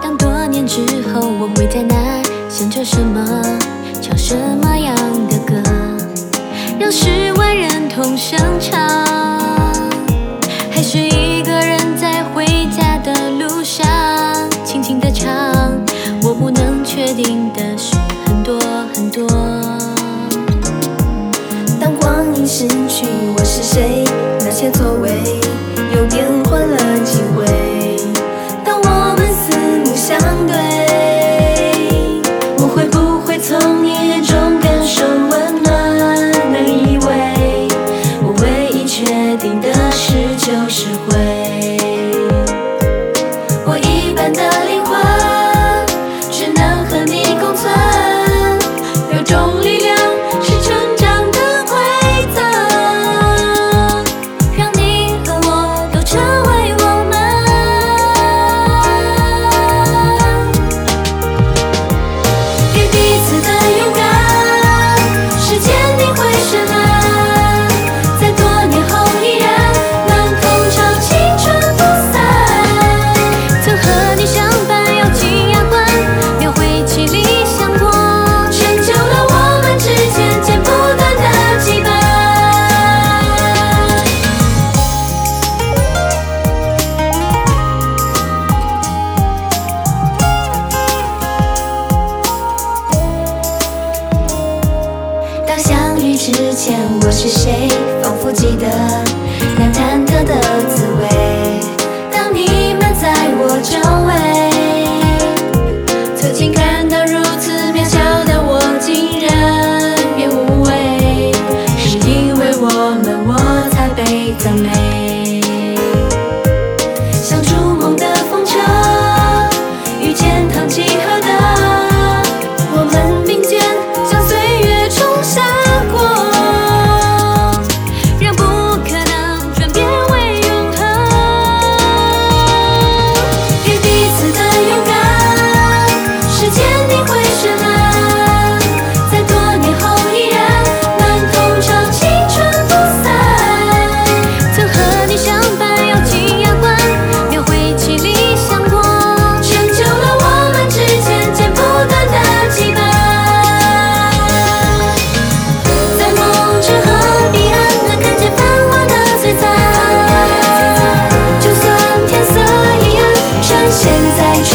当多年之后我会在哪，想着什么，唱什么样的歌，让十万人同声唱，还是一之前我是谁？仿佛记得那忐忑的滋味。当你们在我周围，曾经看到如此渺小的我，竟然也无畏。是因为我们，我才被赞美。像逐梦的风车，遇见唐吉诃德。现在